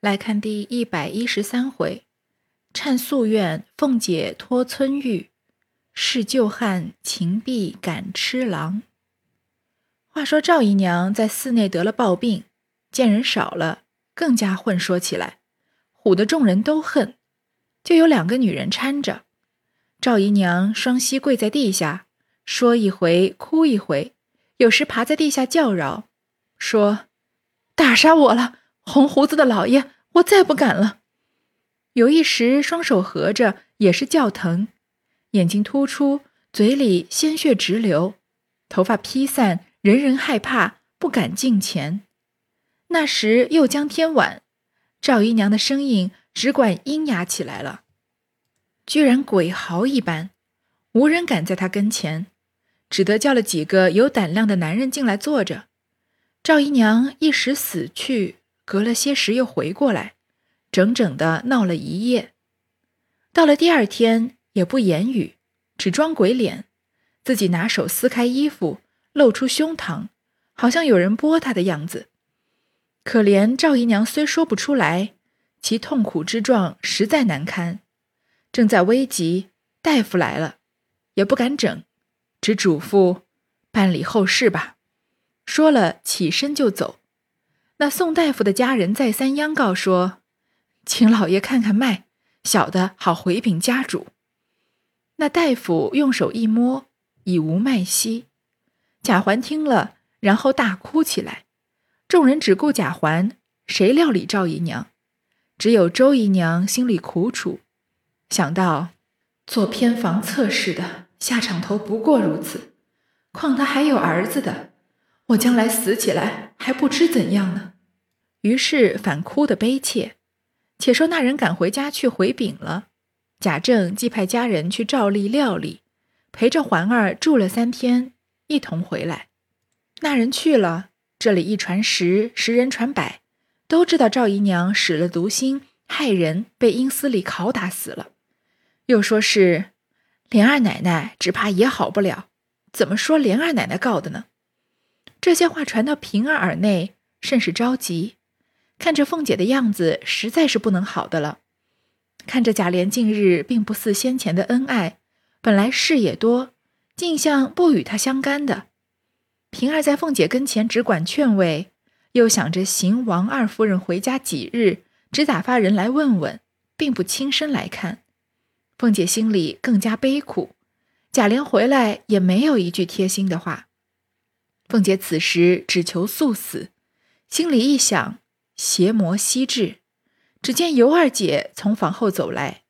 来看第一百一十三回，忏夙愿，凤姐托村玉，是旧汉秦婢赶痴郎。话说赵姨娘在寺内得了暴病，见人少了，更加混说起来，唬得众人都恨。就有两个女人搀着赵姨娘，双膝跪在地下，说一回哭一回，有时爬在地下叫嚷，说：“打杀我了！”红胡子的老爷，我再不敢了。有一时，双手合着，也是叫疼，眼睛突出，嘴里鲜血直流，头发披散，人人害怕，不敢近前。那时又将天晚，赵姨娘的声音只管阴哑起来了，居然鬼嚎一般，无人敢在她跟前，只得叫了几个有胆量的男人进来坐着。赵姨娘一时死去。隔了些时，又回过来，整整的闹了一夜。到了第二天，也不言语，只装鬼脸，自己拿手撕开衣服，露出胸膛，好像有人剥他的样子。可怜赵姨娘虽说不出来，其痛苦之状实在难堪。正在危急，大夫来了，也不敢整，只嘱咐办理后事吧。说了，起身就走。那宋大夫的家人再三央告说：“请老爷看看脉，小的好回禀家主。”那大夫用手一摸，已无脉息。贾环听了，然后大哭起来。众人只顾贾环，谁料理赵姨娘？只有周姨娘心里苦楚，想到做偏房侧室的下场头不过如此，况他还有儿子的。我将来死起来还不知怎样呢，于是反哭得悲切。且说那人赶回家去回禀了，贾政即派家人去照例料理，陪着环儿住了三天，一同回来。那人去了，这里一传十，十人传百，都知道赵姨娘使了毒心害人，被阴司里拷打死了。又说是莲二奶奶只怕也好不了，怎么说莲二奶奶告的呢？这些话传到平儿耳内，甚是着急。看着凤姐的样子，实在是不能好的了。看着贾琏近日并不似先前的恩爱，本来事也多，竟像不与他相干的。平儿在凤姐跟前只管劝慰，又想着邢王二夫人回家几日，只打发人来问问，并不亲身来看。凤姐心里更加悲苦。贾琏回来也没有一句贴心的话。凤姐此时只求速死，心里一想，邪魔悉至。只见尤二姐从房后走来，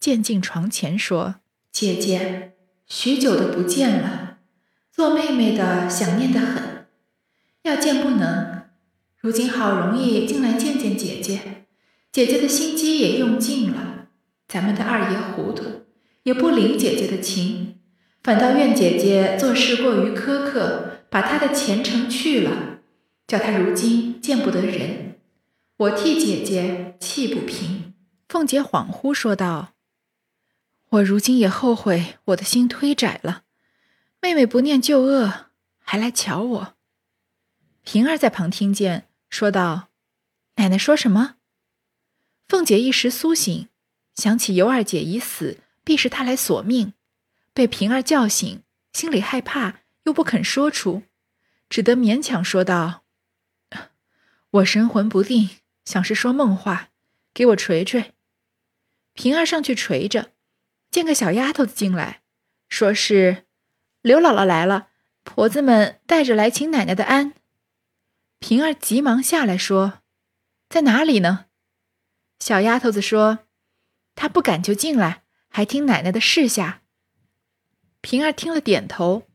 渐进床前说：“姐姐，许久的不见了，做妹妹的想念的很，要见不能。如今好容易进来见见姐姐，姐姐的心机也用尽了。咱们的二爷糊涂，也不领姐姐的情，反倒怨姐姐做事过于苛刻。”把他的前程去了，叫他如今见不得人，我替姐姐气不平。凤姐恍惚说道：“我如今也后悔我的心忒窄了，妹妹不念旧恶，还来瞧我。”平儿在旁听见，说道：“奶奶说什么？”凤姐一时苏醒，想起尤二姐已死，必是她来索命，被平儿叫醒，心里害怕。又不肯说出，只得勉强说道：“我神魂不定，想是说梦话，给我捶捶。”平儿上去捶着，见个小丫头子进来，说是刘姥姥来了，婆子们带着来请奶奶的安。平儿急忙下来说：“在哪里呢？”小丫头子说：“她不敢就进来，还听奶奶的示下。”平儿听了，点头。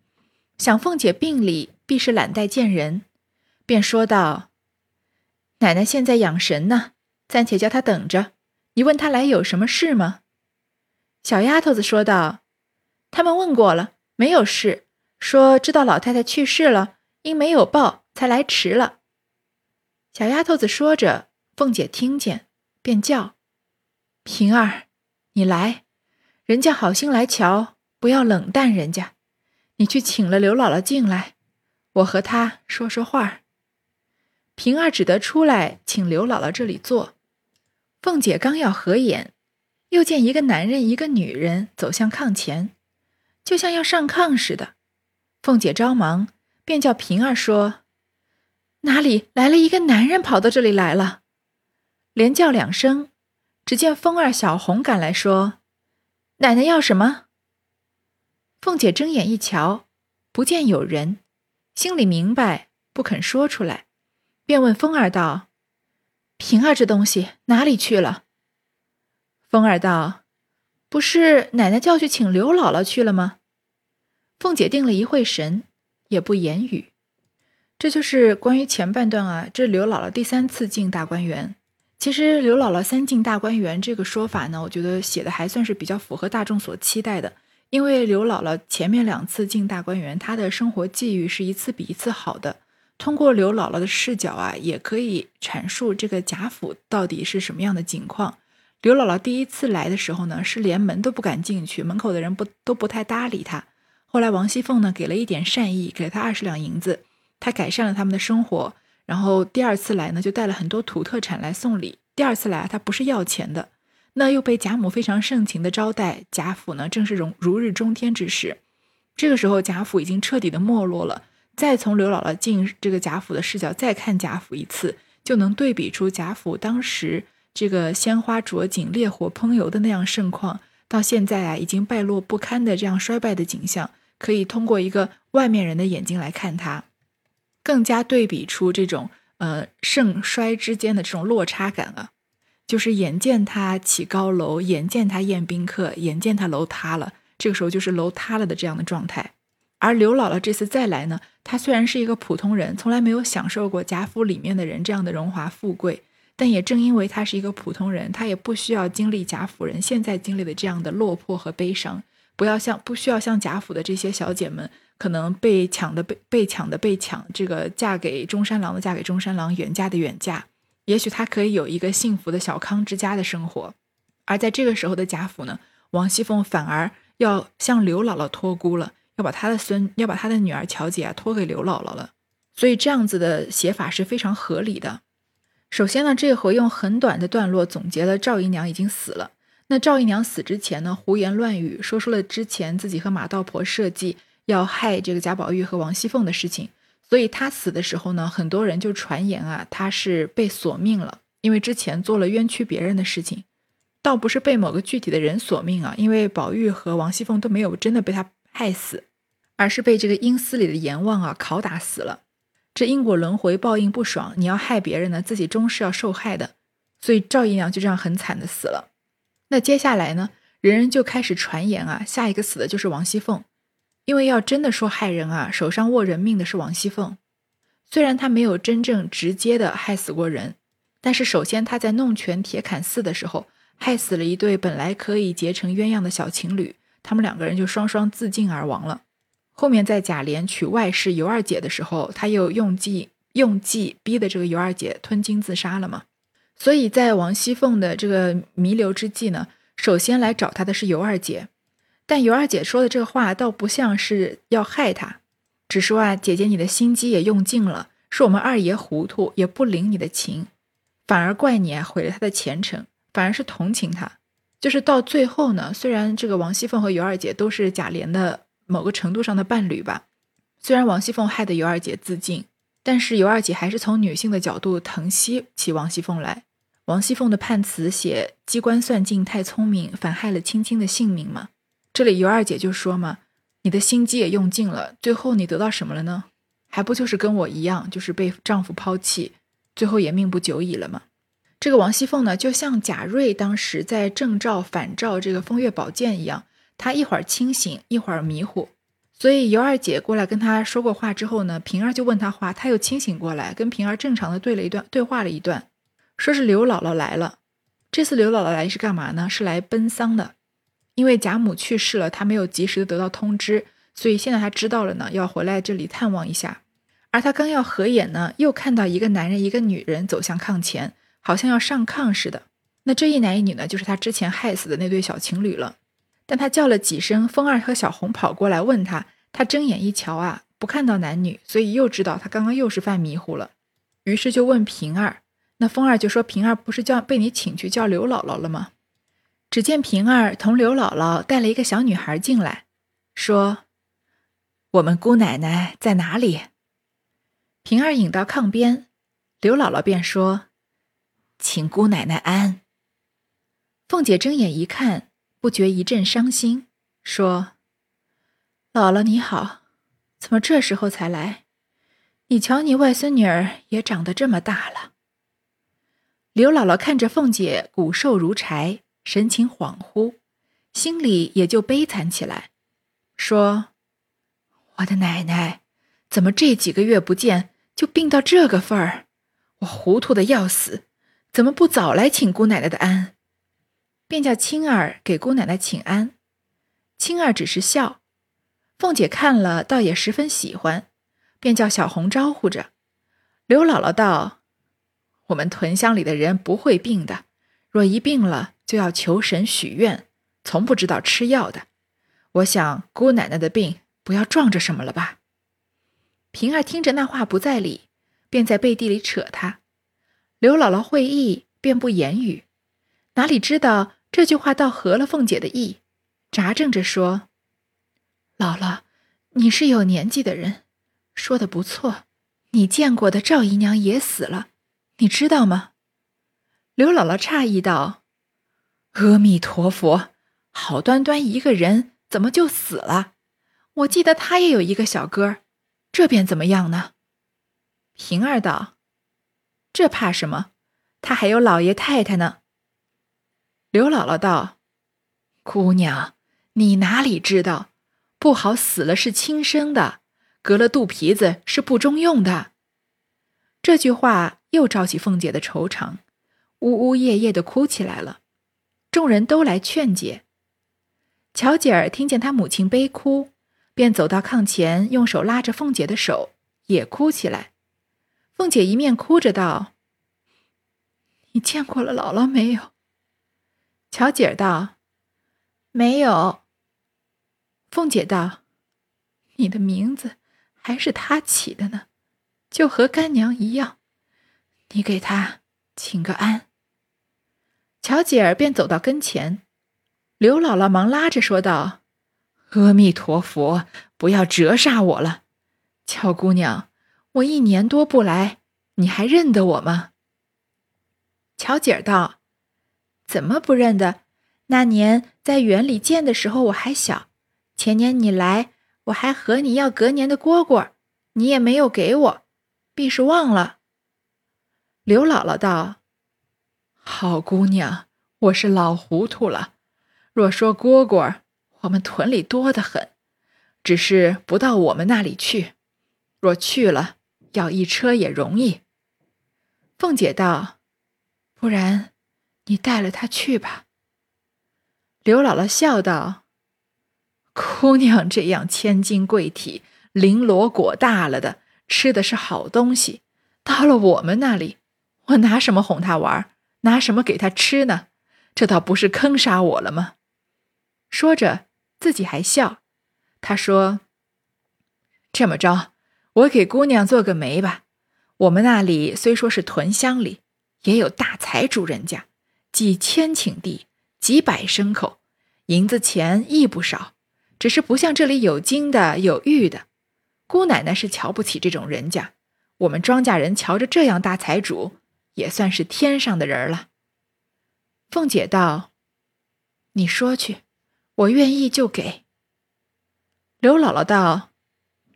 想凤姐病里必是懒怠见人，便说道：“奶奶现在养神呢，暂且叫她等着。你问她来有什么事吗？”小丫头子说道：“他们问过了，没有事，说知道老太太去世了，因没有报才来迟了。”小丫头子说着，凤姐听见，便叫：“平儿，你来，人家好心来瞧，不要冷淡人家。”你去请了刘姥姥进来，我和她说说话。平儿只得出来请刘姥姥这里坐。凤姐刚要合眼，又见一个男人一个女人走向炕前，就像要上炕似的。凤姐着忙，便叫平儿说：“哪里来了一个男人跑到这里来了？”连叫两声，只见凤儿、小红赶来说：“奶奶要什么？”凤姐睁眼一瞧，不见有人，心里明白，不肯说出来，便问风儿道。平儿这东西哪里去了？风儿道：“不是奶奶叫去请刘姥姥去了吗？”凤姐定了一会神，也不言语。这就是关于前半段啊。这刘姥姥第三次进大观园。其实刘姥姥三进大观园这个说法呢，我觉得写的还算是比较符合大众所期待的。因为刘姥姥前面两次进大观园，她的生活际遇是一次比一次好的。通过刘姥姥的视角啊，也可以阐述这个贾府到底是什么样的景况。刘姥姥第一次来的时候呢，是连门都不敢进去，门口的人不都不太搭理她。后来王熙凤呢，给了一点善意，给了她二十两银子，她改善了他们的生活。然后第二次来呢，就带了很多土特产来送礼。第二次来，她不是要钱的，那又被贾母非常盛情的招待。贾府呢，正是如如日中天之时。这个时候，贾府已经彻底的没落了。再从刘姥姥进这个贾府的视角再看贾府一次，就能对比出贾府当时这个鲜花着锦、烈火烹油的那样盛况，到现在啊已经败落不堪的这样衰败的景象，可以通过一个外面人的眼睛来看它，更加对比出这种呃盛衰之间的这种落差感啊，就是眼见他起高楼，眼见他宴宾客，眼见他楼塌了，这个时候就是楼塌了的这样的状态。而刘姥姥这次再来呢，她虽然是一个普通人，从来没有享受过贾府里面的人这样的荣华富贵，但也正因为她是一个普通人，她也不需要经历贾府人现在经历的这样的落魄和悲伤，不要像不需要像贾府的这些小姐们，可能被抢的被被抢的被抢，这个嫁给中山狼的嫁给中山狼，远嫁的远嫁，也许他可以有一个幸福的小康之家的生活，而在这个时候的贾府呢，王熙凤反而要向刘姥姥托孤了。要把他的孙，要把他的女儿乔姐啊托给刘姥姥了，所以这样子的写法是非常合理的。首先呢，这回用很短的段落总结了赵姨娘已经死了。那赵姨娘死之前呢，胡言乱语，说出了之前自己和马道婆设计要害这个贾宝玉和王熙凤的事情。所以他死的时候呢，很多人就传言啊，他是被索命了，因为之前做了冤屈别人的事情，倒不是被某个具体的人索命啊，因为宝玉和王熙凤都没有真的被他害死。而是被这个阴司里的阎王啊拷打死了，这因果轮回报应不爽，你要害别人呢，自己终是要受害的，所以赵姨娘就这样很惨的死了。那接下来呢，人人就开始传言啊，下一个死的就是王熙凤，因为要真的说害人啊，手上握人命的是王熙凤，虽然她没有真正直接的害死过人，但是首先她在弄权铁槛寺的时候，害死了一对本来可以结成鸳鸯的小情侣，他们两个人就双双自尽而亡了。后面在贾琏娶外室尤二姐的时候，他又用计用计逼的这个尤二姐吞金自杀了嘛。所以在王熙凤的这个弥留之际呢，首先来找她的是尤二姐，但尤二姐说的这话倒不像是要害她，只说啊，姐姐你的心机也用尽了，是我们二爷糊涂，也不领你的情，反而怪你啊毁了他的前程，反而是同情他。就是到最后呢，虽然这个王熙凤和尤二姐都是贾琏的。某个程度上的伴侣吧，虽然王熙凤害得尤二姐自尽，但是尤二姐还是从女性的角度疼惜起王熙凤来。王熙凤的判词写机关算尽太聪明，反害了青青的性命嘛。这里尤二姐就说嘛：“你的心机也用尽了，最后你得到什么了呢？还不就是跟我一样，就是被丈夫抛弃，最后也命不久矣了吗？”这个王熙凤呢，就像贾瑞当时在正照反照这个风月宝鉴一样。她一会儿清醒，一会儿迷糊，所以尤二姐过来跟她说过话之后呢，平儿就问她话，她又清醒过来，跟平儿正常的对了一段对话了一段，说是刘姥姥来了。这次刘姥姥来是干嘛呢？是来奔丧的，因为贾母去世了，他没有及时的得到通知，所以现在他知道了呢，要回来这里探望一下。而他刚要合眼呢，又看到一个男人一个女人走向炕前，好像要上炕似的。那这一男一女呢，就是他之前害死的那对小情侣了。但他叫了几声，风儿和小红跑过来问他，他睁眼一瞧啊，不看到男女，所以又知道他刚刚又是犯迷糊了，于是就问平儿：“那风儿就说：“平儿不是叫被你请去叫刘姥姥了吗？”只见平儿同刘姥姥带了一个小女孩进来，说：“我们姑奶奶在哪里？”平儿引到炕边，刘姥姥便说：“请姑奶奶安。”凤姐睁眼一看，不觉一阵伤心，说：“姥姥你好，怎么这时候才来？你瞧你外孙女儿也长得这么大了。”刘姥姥看着凤姐骨瘦如柴，神情恍惚，心里也就悲惨起来，说：“我的奶奶，怎么这几个月不见就病到这个份儿？我糊涂的要死，怎么不早来请姑奶奶的安？”便叫青儿给姑奶奶请安。青儿只是笑，凤姐看了倒也十分喜欢，便叫小红招呼着。刘姥姥道。我们屯乡里的人不会病的，若一病了就要求神许愿，从不知道吃药的。我想姑奶奶的病不要撞着什么了吧？平儿听着那话不在理，便在背地里扯他。刘姥姥会意，便不言语。哪里知道这句话倒合了凤姐的意，扎正着说：“姥姥，你是有年纪的人，说的不错。你见过的赵姨娘也死了。”你知道吗？刘姥姥诧异道：“阿弥陀佛，好端端一个人，怎么就死了？我记得他也有一个小哥，这便怎么样呢？”平儿道：“这怕什么？他还有老爷太太呢。”刘姥姥道：“姑娘，你哪里知道？不好死了是亲生的，隔了肚皮子是不中用的。”这句话。又招起凤姐的愁肠，呜呜咽咽的哭起来了。众人都来劝解。巧姐儿听见她母亲悲哭，便走到炕前，用手拉着凤姐的手，也哭起来。凤姐一面哭着道：“你见过了姥姥没有？”巧姐儿道：“没有。”凤姐道：“你的名字还是她起的呢，就和干娘一样。”你给她请个安。乔姐儿便走到跟前，刘姥姥忙拉着说道：“阿弥陀佛，不要折煞我了。乔姑娘，我一年多不来，你还认得我吗？”乔姐儿道：“怎么不认得？那年在园里见的时候我还小，前年你来，我还和你要隔年的蝈蝈，你也没有给我，必是忘了。”刘姥姥道：“好姑娘，我是老糊涂了。若说蝈蝈，我们屯里多得很，只是不到我们那里去。若去了，要一车也容易。”凤姐道：“不然，你带了他去吧。”刘姥姥笑道：“姑娘这样千金贵体、绫罗裹大了的，吃的是好东西，到了我们那里。”我拿什么哄他玩？拿什么给他吃呢？这倒不是坑杀我了吗？说着，自己还笑。他说：“这么着，我给姑娘做个媒吧。我们那里虽说是屯乡里，也有大财主人家，几千顷地，几百牲口，银子钱亦不少。只是不像这里有金的，有玉的。姑奶奶是瞧不起这种人家。我们庄稼人瞧着这样大财主。”也算是天上的人了。凤姐道：“你说去，我愿意就给。”刘姥姥道：“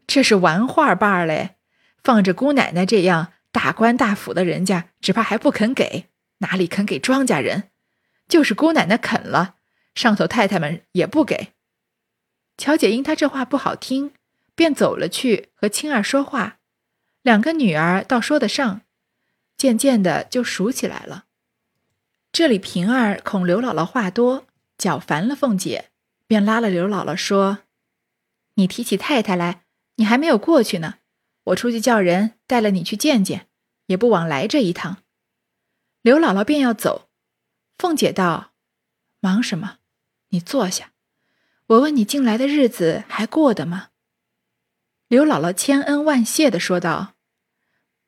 这是玩话罢了，放着姑奶奶这样大官大府的人家，只怕还不肯给，哪里肯给庄稼人？就是姑奶奶肯了，上头太太们也不给。”乔姐因她这话不好听，便走了去和青儿说话，两个女儿倒说得上。渐渐的就熟起来了。这里平儿恐刘姥姥话多，搅烦了凤姐，便拉了刘姥姥说：“你提起太太来，你还没有过去呢。我出去叫人带了你去见见，也不枉来这一趟。”刘姥姥便要走，凤姐道：“忙什么？你坐下。我问你近来的日子还过得吗？”刘姥姥千恩万谢的说道。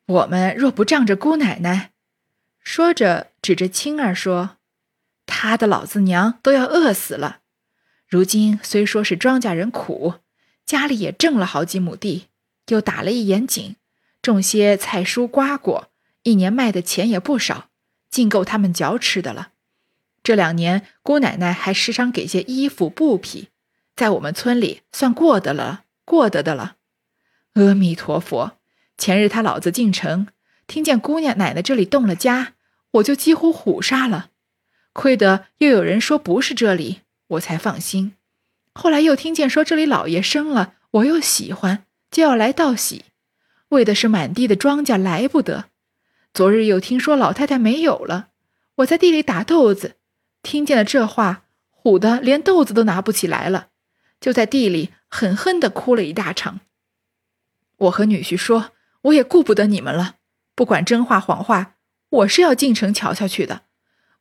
我们若不仗着姑奶奶，说着指着青儿说：“他的老子娘都要饿死了。如今虽说是庄稼人苦，家里也挣了好几亩地，又打了一眼井，种些菜蔬瓜果，一年卖的钱也不少，尽够他们嚼吃的了。这两年姑奶奶还时常给些衣服布匹，在我们村里算过得了，过得的了。阿弥陀佛！前日他老子进城，听见姑娘奶奶这里动了家，我就几乎虎杀了。亏得又有人说不是这里。”我才放心。后来又听见说这里老爷生了，我又喜欢，就要来道喜，为的是满地的庄稼来不得。昨日又听说老太太没有了，我在地里打豆子，听见了这话，唬得连豆子都拿不起来了，就在地里狠狠地哭了一大场。我和女婿说，我也顾不得你们了，不管真话谎话，我是要进城瞧瞧去的。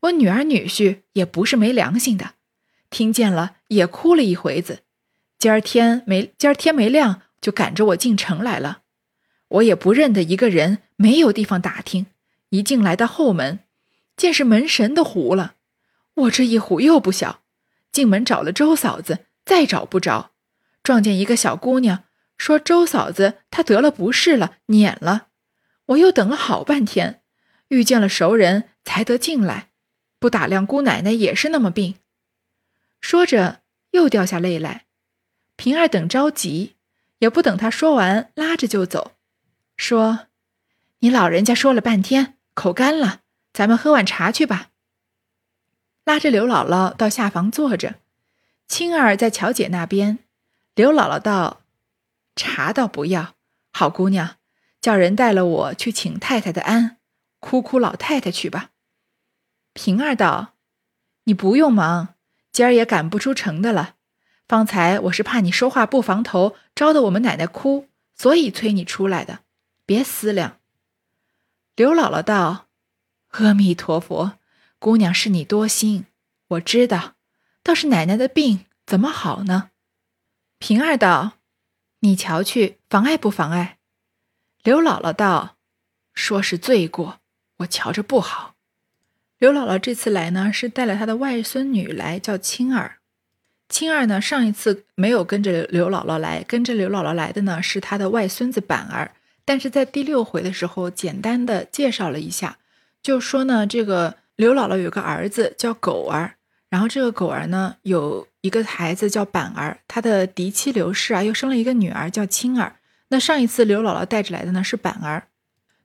我女儿女婿也不是没良心的。听见了也哭了一回子，今儿天没今儿天没亮就赶着我进城来了。我也不认得一个人，没有地方打听。一进来到后门，见是门神都糊了。我这一唬又不小，进门找了周嫂子，再找不着，撞见一个小姑娘，说周嫂子她得了不适了，撵了。我又等了好半天，遇见了熟人才得进来，不打量姑奶奶也是那么病。说着，又掉下泪来。平儿等着急，也不等他说完，拉着就走，说：“你老人家说了半天，口干了，咱们喝碗茶去吧。”拉着刘姥姥到下房坐着。青儿在乔姐那边。刘姥姥道：“茶倒不要，好姑娘，叫人带了我去请太太的安，哭哭老太太去吧。”平儿道：“你不用忙。”今儿也赶不出城的了。方才我是怕你说话不防头，招得我们奶奶哭，所以催你出来的。别思量。刘姥姥道：“阿弥陀佛，姑娘是你多心，我知道。倒是奶奶的病怎么好呢？”平儿道：“你瞧去，妨碍不妨碍？”刘姥姥道：“说是罪过，我瞧着不好。”刘姥姥这次来呢，是带了她的外孙女来，叫青儿。青儿呢，上一次没有跟着刘姥姥来，跟着刘姥姥来的呢是她的外孙子板儿。但是在第六回的时候，简单的介绍了一下，就说呢，这个刘姥姥有个儿子叫狗儿，然后这个狗儿呢有一个孩子叫板儿，他的嫡妻刘氏啊又生了一个女儿叫青儿。那上一次刘姥姥带着来的呢是板儿。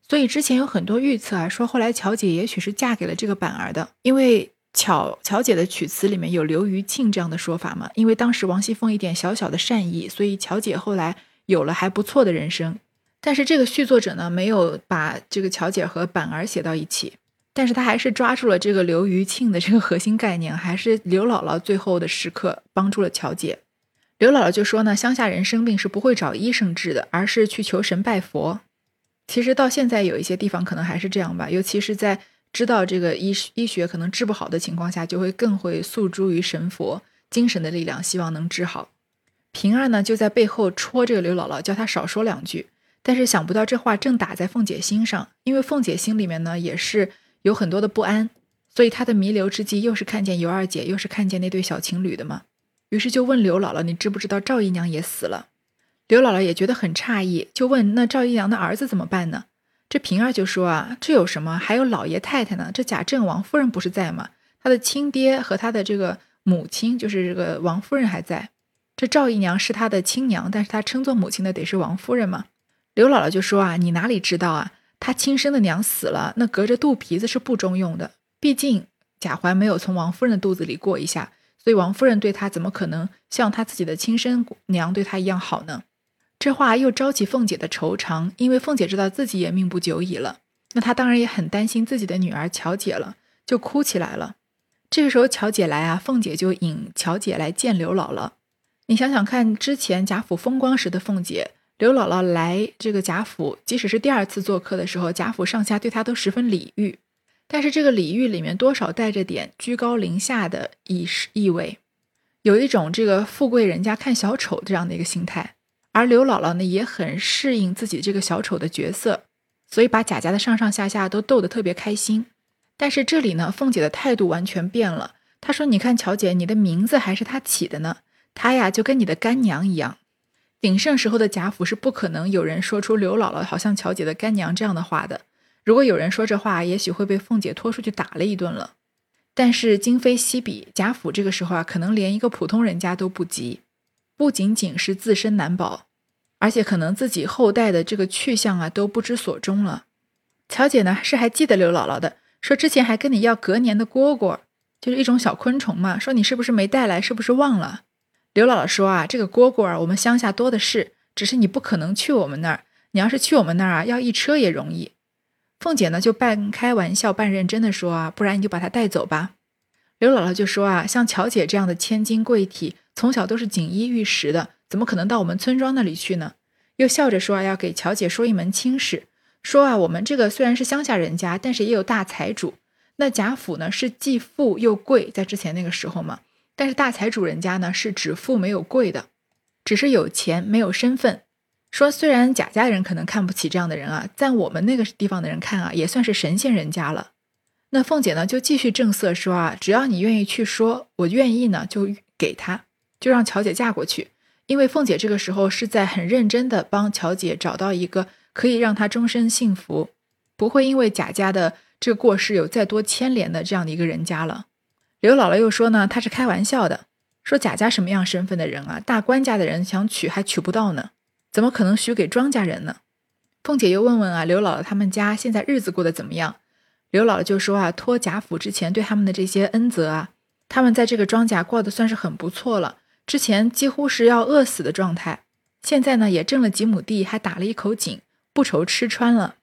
所以之前有很多预测啊，说后来乔姐也许是嫁给了这个板儿的，因为巧乔姐的曲词里面有刘余庆这样的说法嘛。因为当时王熙凤一点小小的善意，所以乔姐后来有了还不错的人生。但是这个续作者呢，没有把这个乔姐和板儿写到一起，但是他还是抓住了这个刘余庆的这个核心概念，还是刘姥姥最后的时刻帮助了乔姐。刘姥姥就说呢，乡下人生病是不会找医生治的，而是去求神拜佛。其实到现在有一些地方可能还是这样吧，尤其是在知道这个医医学可能治不好的情况下，就会更会诉诸于神佛精神的力量，希望能治好。平儿呢就在背后戳这个刘姥姥，叫她少说两句。但是想不到这话正打在凤姐心上，因为凤姐心里面呢也是有很多的不安，所以他的弥留之际又是看见尤二姐，又是看见那对小情侣的嘛，于是就问刘姥姥：“你知不知道赵姨娘也死了？”刘姥姥也觉得很诧异，就问：“那赵姨娘的儿子怎么办呢？”这平儿就说：“啊，这有什么？还有老爷太太呢。这贾政王夫人不是在吗？他的亲爹和他的这个母亲，就是这个王夫人还在。这赵姨娘是他的亲娘，但是他称作母亲的得是王夫人嘛。”刘姥姥就说：“啊，你哪里知道啊？他亲生的娘死了，那隔着肚皮子是不中用的。毕竟贾环没有从王夫人的肚子里过一下，所以王夫人对他怎么可能像他自己的亲生娘对他一样好呢？”这话又招起凤姐的惆怅，因为凤姐知道自己也命不久矣了，那她当然也很担心自己的女儿乔姐了，就哭起来了。这个时候乔姐来啊，凤姐就引乔姐来见刘姥姥。你想想看，之前贾府风光时的凤姐，刘姥姥来这个贾府，即使是第二次做客的时候，贾府上下对她都十分礼遇，但是这个礼遇里面多少带着点居高临下的意意味，有一种这个富贵人家看小丑这样的一个心态。而刘姥姥呢，也很适应自己这个小丑的角色，所以把贾家的上上下下都逗得特别开心。但是这里呢，凤姐的态度完全变了。她说：“你看，乔姐，你的名字还是她起的呢。她呀，就跟你的干娘一样。鼎盛时候的贾府是不可能有人说出刘姥姥好像乔姐的干娘这样的话的。如果有人说这话，也许会被凤姐拖出去打了一顿了。但是今非昔比，贾府这个时候啊，可能连一个普通人家都不及。不仅仅是自身难保，而且可能自己后代的这个去向啊，都不知所终了。乔姐呢，是还记得刘姥姥的。”说之前还跟你要隔年的蝈蝈，就是一种小昆虫嘛。说你是不是没带来，是不是忘了？刘姥姥说啊，这个蝈蝈啊，我们乡下多的是，只是你不可能去我们那儿。你要是去我们那儿啊，要一车也容易。凤姐呢就半开玩笑半认真的说啊，不然你就把它带走吧。刘姥姥就说啊，像乔姐这样的千金贵体，从小都是锦衣玉食的，怎么可能到我们村庄那里去呢？又笑着说啊，要给乔姐说一门亲事。说啊，我们这个虽然是乡下人家，但是也有大财主。那贾府呢是既富又贵，在之前那个时候嘛。但是大财主人家呢是只富没有贵的，只是有钱没有身份。说虽然贾家人可能看不起这样的人啊，在我们那个地方的人看啊，也算是神仙人家了。那凤姐呢就继续正色说啊，只要你愿意去说，我愿意呢就给他，就让乔姐嫁过去。因为凤姐这个时候是在很认真的帮乔姐找到一个。可以让她终身幸福，不会因为贾家的这个过世有再多牵连的这样的一个人家了。刘姥姥又说呢，她是开玩笑的，说贾家什么样身份的人啊，大官家的人想娶还娶不到呢，怎么可能许给庄稼人呢？凤姐又问问啊，刘姥姥他们家现在日子过得怎么样？刘姥姥就说啊，托贾府之前对他们的这些恩泽啊，他们在这个庄稼过得算是很不错了，之前几乎是要饿死的状态，现在呢也挣了几亩地，还打了一口井。不愁吃穿了，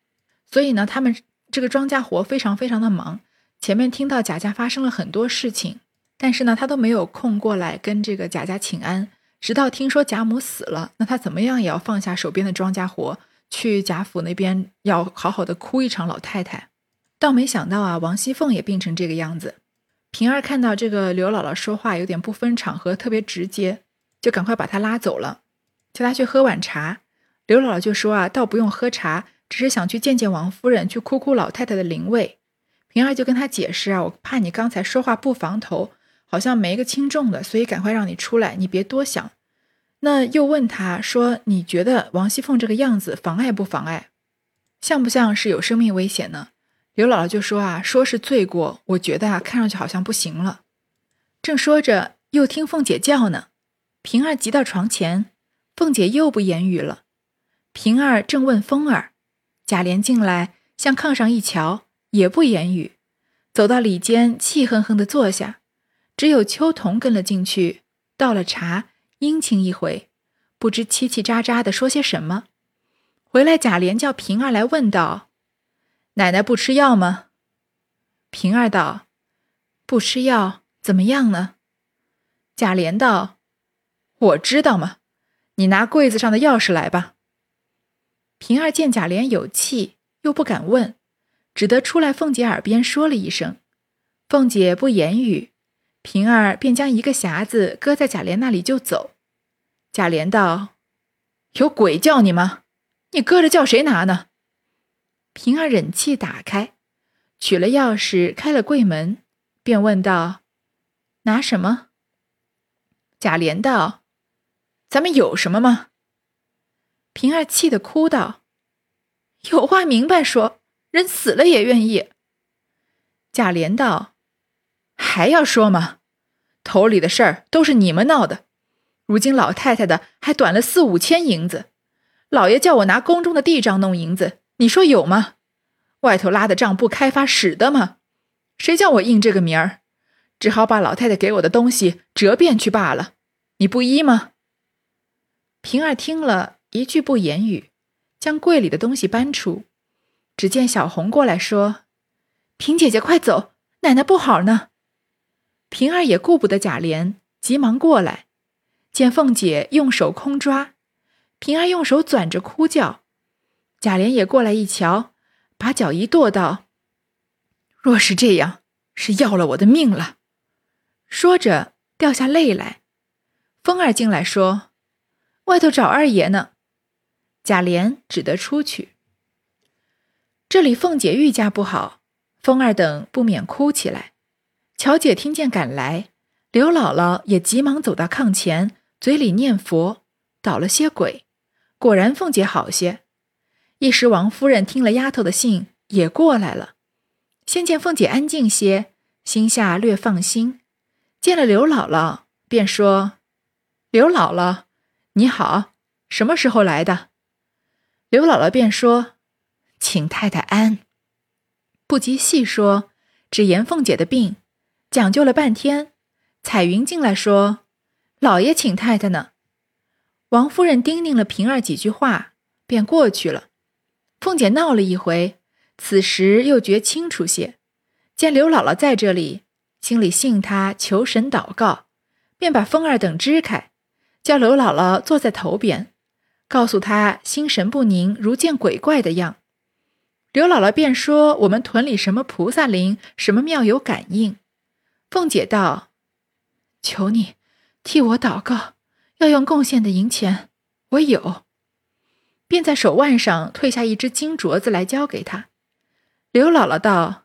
所以呢，他们这个庄稼活非常非常的忙。前面听到贾家发生了很多事情，但是呢，他都没有空过来跟这个贾家请安。直到听说贾母死了，那他怎么样也要放下手边的庄稼活，去贾府那边要好好的哭一场老太太。倒没想到啊，王熙凤也病成这个样子。平儿看到这个刘姥姥说话有点不分场合，特别直接，就赶快把她拉走了，叫她去喝碗茶。刘姥姥就说啊，倒不用喝茶，只是想去见见王夫人，去哭哭老太太的灵位。平儿就跟他解释啊，我怕你刚才说话不防头，好像没个轻重的，所以赶快让你出来，你别多想。那又问他说，你觉得王熙凤这个样子妨碍不妨碍？像不像是有生命危险呢？刘姥姥就说啊，说是罪过，我觉得啊，看上去好像不行了。正说着，又听凤姐叫呢。平儿急到床前，凤姐又不言语了。平儿正问风儿，贾琏进来，向炕上一瞧，也不言语，走到里间，气哼哼的坐下。只有秋桐跟了进去，倒了茶，殷勤一回，不知叽叽喳喳的说些什么。回来，贾琏叫平儿来问道：“奶奶不吃药吗？”平儿道：“不吃药，怎么样呢？”贾琏道：“我知道嘛？你拿柜子上的钥匙来吧。”平儿见贾琏有气，又不敢问，只得出来凤姐耳边说了一声。凤姐不言语，平儿便将一个匣子搁在贾琏那里就走。贾琏道：“有鬼叫你吗？你搁着叫谁拿呢？”平儿忍气打开，取了钥匙开了柜门，便问道：“拿什么？”贾琏道：“咱们有什么吗？”平儿气得哭道：“有话明白说，人死了也愿意。”贾琏道：“还要说吗？头里的事儿都是你们闹的。如今老太太的还短了四五千银子，老爷叫我拿宫中的地账弄银子，你说有吗？外头拉的账不开发使的吗？谁叫我应这个名儿？只好把老太太给我的东西折变去罢了。你不依吗？”平儿听了。一句不言语，将柜里的东西搬出。只见小红过来说：“平姐姐快走，奶奶不好呢。”平儿也顾不得贾琏，急忙过来，见凤姐用手空抓，平儿用手攥着哭叫。贾琏也过来一瞧，把脚一跺道：“若是这样，是要了我的命了。”说着掉下泪来。凤儿进来说：“外头找二爷呢。”贾琏只得出去。这里凤姐愈加不好，凤儿等不免哭起来。乔姐听见赶来，刘姥姥也急忙走到炕前，嘴里念佛，捣了些鬼，果然凤姐好些。一时王夫人听了丫头的信，也过来了。先见凤姐安静些，心下略放心。见了刘姥姥，便说：“刘姥姥，你好，什么时候来的？”刘姥姥便说：“请太太安。”不及细说，只言凤姐的病，讲究了半天。彩云进来说：“老爷请太太呢。”王夫人叮咛了平儿几句话，便过去了。凤姐闹了一回，此时又觉清楚些，见刘姥姥在这里，心里信她，求神祷告，便把凤儿等支开，叫刘姥姥坐在头边。告诉她心神不宁，如见鬼怪的样。刘姥姥便说：“我们屯里什么菩萨灵，什么庙有感应。”凤姐道：“求你替我祷告，要用贡献的银钱，我有。”便在手腕上褪下一只金镯子来交给他。刘姥姥道：“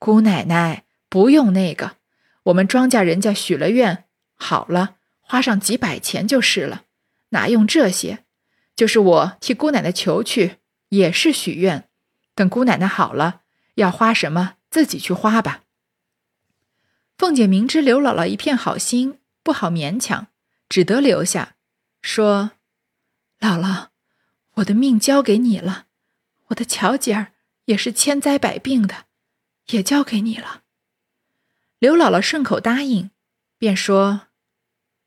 姑奶奶不用那个，我们庄稼人家许了愿，好了，花上几百钱就是了，哪用这些？”就是我替姑奶奶求去，也是许愿。等姑奶奶好了，要花什么自己去花吧。凤姐明知刘姥姥一片好心，不好勉强，只得留下，说：“姥姥，我的命交给你了，我的巧姐儿也是千灾百病的，也交给你了。”刘姥姥顺口答应，便说：“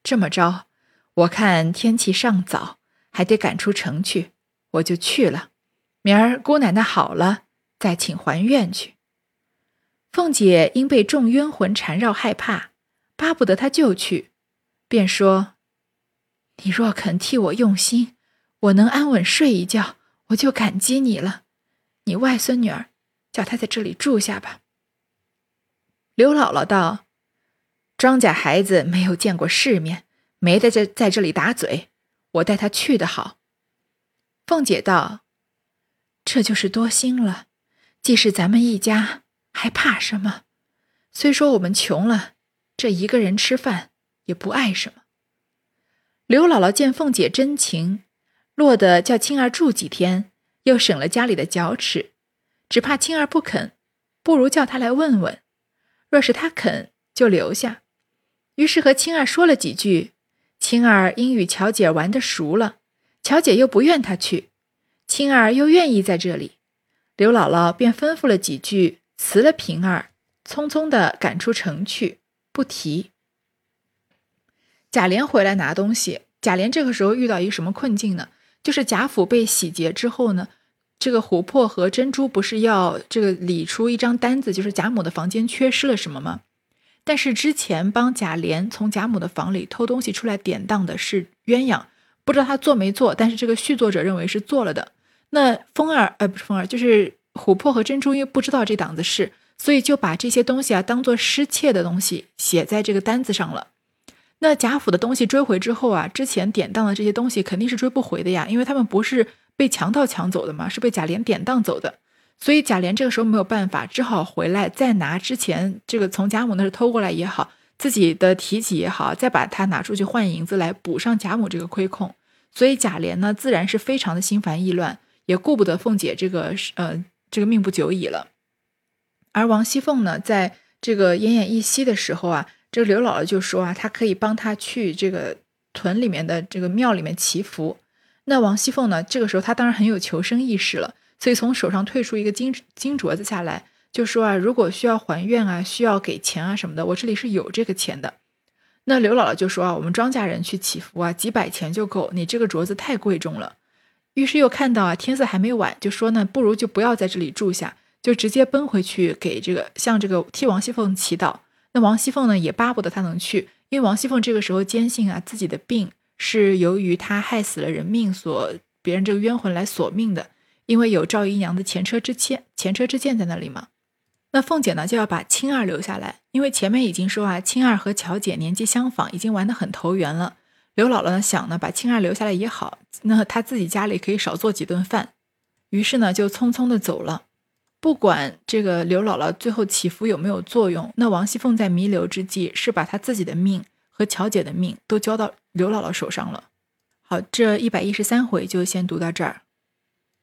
这么着，我看天气尚早。”还得赶出城去，我就去了。明儿姑奶奶好了，再请还愿去。凤姐因被众冤魂缠绕，害怕，巴不得他就去，便说：“你若肯替我用心，我能安稳睡一觉，我就感激你了。你外孙女儿，叫她在这里住下吧。”刘姥姥道：“庄稼孩子没有见过世面，没得在在这里打嘴。”我带他去的好。凤姐道：“这就是多心了。既是咱们一家，还怕什么？虽说我们穷了，这一个人吃饭也不碍什么。”刘姥姥见凤姐真情，落得叫青儿住几天，又省了家里的脚齿，只怕青儿不肯，不如叫他来问问。若是他肯，就留下。于是和青儿说了几句。青儿因与乔姐玩的熟了，乔姐又不愿她去，青儿又愿意在这里，刘姥姥便吩咐了几句，辞了平儿，匆匆的赶出城去，不提。贾琏回来拿东西，贾琏这个时候遇到一个什么困境呢？就是贾府被洗劫之后呢，这个琥珀和珍珠不是要这个理出一张单子，就是贾母的房间缺失了什么吗？但是之前帮贾琏从贾母的房里偷东西出来典当的是鸳鸯，不知道他做没做，但是这个续作者认为是做了的。那风儿，呃，不是风儿，就是琥珀和珍珠，因为不知道这档子事，所以就把这些东西啊当做失窃的东西写在这个单子上了。那贾府的东西追回之后啊，之前典当的这些东西肯定是追不回的呀，因为他们不是被强盗抢走的嘛，是被贾琏典当走的。所以贾琏这个时候没有办法，只好回来再拿之前这个从贾母那儿偷过来也好，自己的提己也好，再把它拿出去换银子来补上贾母这个亏空。所以贾琏呢，自然是非常的心烦意乱，也顾不得凤姐这个呃这个命不久矣了。而王熙凤呢，在这个奄奄一息的时候啊，这个刘姥姥就说啊，她可以帮她去这个屯里面的这个庙里面祈福。那王熙凤呢，这个时候她当然很有求生意识了。所以从手上退出一个金金镯子下来，就说啊，如果需要还愿啊，需要给钱啊什么的，我这里是有这个钱的。那刘姥姥就说啊，我们庄稼人去祈福啊，几百钱就够，你这个镯子太贵重了。于是又看到啊，天色还没晚，就说呢，不如就不要在这里住下，就直接奔回去给这个向这个替王熙凤祈祷。那王熙凤呢，也巴不得她能去，因为王熙凤这个时候坚信啊，自己的病是由于她害死了人命所别人这个冤魂来索命的。因为有赵姨娘的前车之鉴，前车之鉴在那里嘛。那凤姐呢就要把青儿留下来，因为前面已经说啊，青儿和乔姐年纪相仿，已经玩得很投缘了。刘姥姥呢想呢，把青儿留下来也好，那她自己家里可以少做几顿饭。于是呢就匆匆的走了。不管这个刘姥姥最后祈福有没有作用，那王熙凤在弥留之际是把她自己的命和巧姐的命都交到刘姥姥手上了。好，这一百一十三回就先读到这儿。